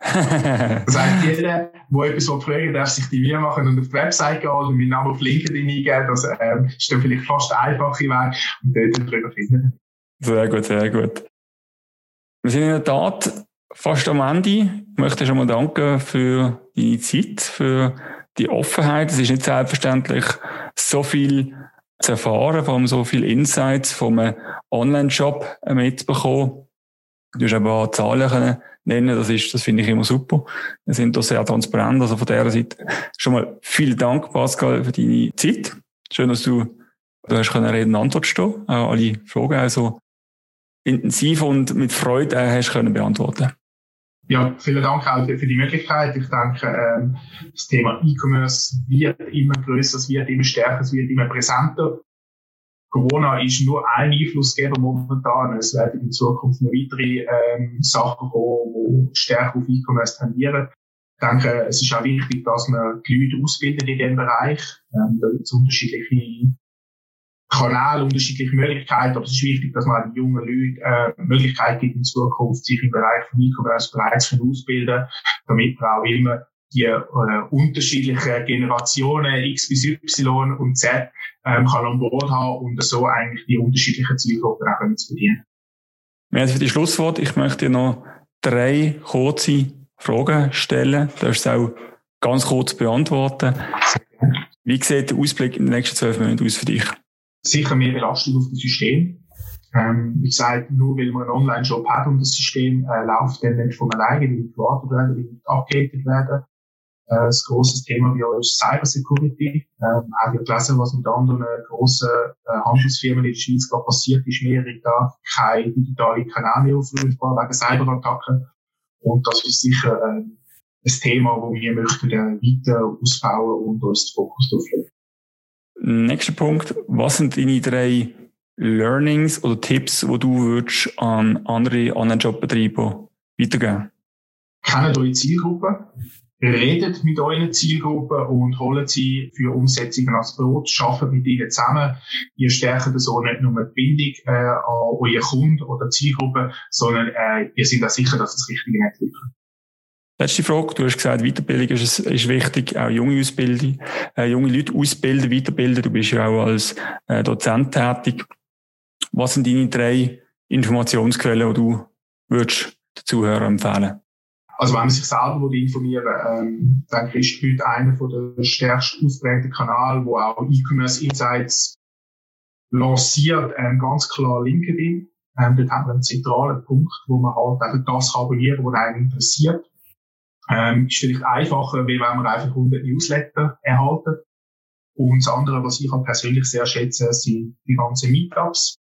das heißt, jeder, der etwas fragen darf sich die Mühe machen und auf die Website gehen und meinen Namen auf LinkedIn eingeben. Das ähm, ist dann vielleicht fast der einfache Weg und dort darüber finden. Sehr gut, sehr gut. Wir sind in der Tat fast am Ende. Ich möchte schon mal danken für deine Zeit, für die Offenheit. Es ist nicht selbstverständlich, so viel zu erfahren, vor allem so viele Insights vom Online-Shop mitzubekommen. Du hast aber auch Zahlen können nennen, das ist, das finde ich immer super. Wir sind da sehr transparent, also von dieser Seite schon mal vielen Dank, Pascal, für deine Zeit. Schön, dass du, du hast können Reden Antwort stehen, auch alle Fragen also intensiv und mit Freude äh, hast können beantworten. Ja, vielen Dank auch für die Möglichkeit. Ich denke, ähm, das Thema E-Commerce wird immer größer, es wird immer stärker, es wird immer präsenter. Corona ist nur ein Einflussgeber momentan. Es werden in Zukunft noch weitere ähm, Sachen kommen, die stärker auf E-Commerce tendieren. Ich denke, es ist auch wichtig, dass man die Leute ausbildet in diesem Bereich. Ähm, da gibt es unterschiedliche Kanäle, unterschiedliche Möglichkeiten, aber es ist wichtig, dass man den jungen Leuten äh, Möglichkeit gibt, in Zukunft sich im Bereich von E-Commerce bereits ausbilden damit man auch immer die äh, unterschiedlichen Generationen X bis Y und Z ähm, kann an Bord haben und so eigentlich die unterschiedlichen Zielgruppen auch zu bedienen. Merci für die Schlusswort. Ich möchte dir noch drei kurze Fragen stellen. Du darfst es auch ganz kurz beantworten. Wie sieht der Ausblick in den nächsten zwölf Monaten aus für dich? Sicher mehr Belastung auf das System. Ähm, wie gesagt, nur weil man einen Online-Shop hat und das System äh, läuft dann nicht von alleine, die nicht gewartet werden, die nicht abgedatet werden. Äh, das große Thema bei uns ist Cybersecurity. Ähm, auch wir gelesen, was mit anderen grossen äh, Handelsfirmen in der Schweiz gerade passiert ist. Mehrere da keine digitale Kanäle mehr aufrufbar wegen Cyberattacken. Und das ist sicher äh, ein Thema, wo wir möchten äh, weiter ausbauen und uns den Fokus drauf legen. Nächster Punkt. Was sind deine drei Learnings oder Tipps, wo du würdest an andere Online-Jobbetreiber weitergeben? Kennt eure Zielgruppe, redet mit euren Zielgruppen und holt sie für Umsetzungen als Brot, arbeitet mit ihnen zusammen. Ihr stärkt so nicht nur die Bindung äh, an euren Kunden oder Zielgruppe, sondern äh, ihr seid auch sicher, dass das Richtige entwickelt. Letzte Frage. Du hast gesagt, Weiterbildung ist, ist wichtig, auch junge ausbilden, äh, junge Leute ausbilden, weiterbilden. Du bist ja auch als äh, Dozent tätig. Was sind deine drei Informationsquellen, die du würdest den Zuhörern empfehlen? Also wenn man sich selber informieren ähm, denke ich, ist heute einer der stärkst ausprägten Kanäle, wo auch E-Commerce Insights lanciert, ähm, ganz klar LinkedIn. Ähm, dort haben wir einen zentralen Punkt, wo man halt einfach das abonnieren, was einen interessiert. Ähm, ist vielleicht einfacher, wie wenn man einfach 100 Newsletter erhalten. Und das andere, was ich halt persönlich sehr schätze, sind die ganzen Meetups.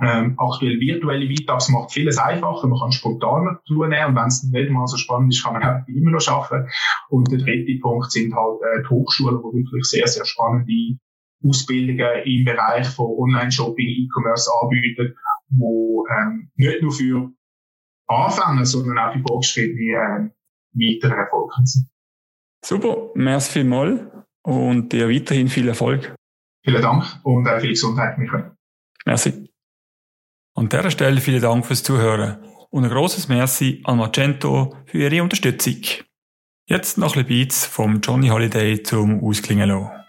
Ähm, aktuell virtuelle Meetups macht vieles einfacher. Man kann spontaner zunehmen. Und wenn es nicht mal so spannend ist, kann man auch immer noch schaffen. Und der dritte Punkt sind halt äh, die Hochschulen, die wirklich sehr, sehr spannende Ausbildungen im Bereich von Online-Shopping, E-Commerce anbieten, wo ähm, nicht nur für Anfänger, sondern auch für Fortgeschrittene äh, weiter erfolgreich sind. Super, merci vielmals. und dir weiterhin viel Erfolg. Vielen Dank und äh, viel Gesundheit, Michael. Merci. An dieser Stelle vielen Dank fürs Zuhören und ein grosses Merci an Magento für ihre Unterstützung. Jetzt noch ein bisschen Beats vom Johnny Holiday zum Ausklingen lassen.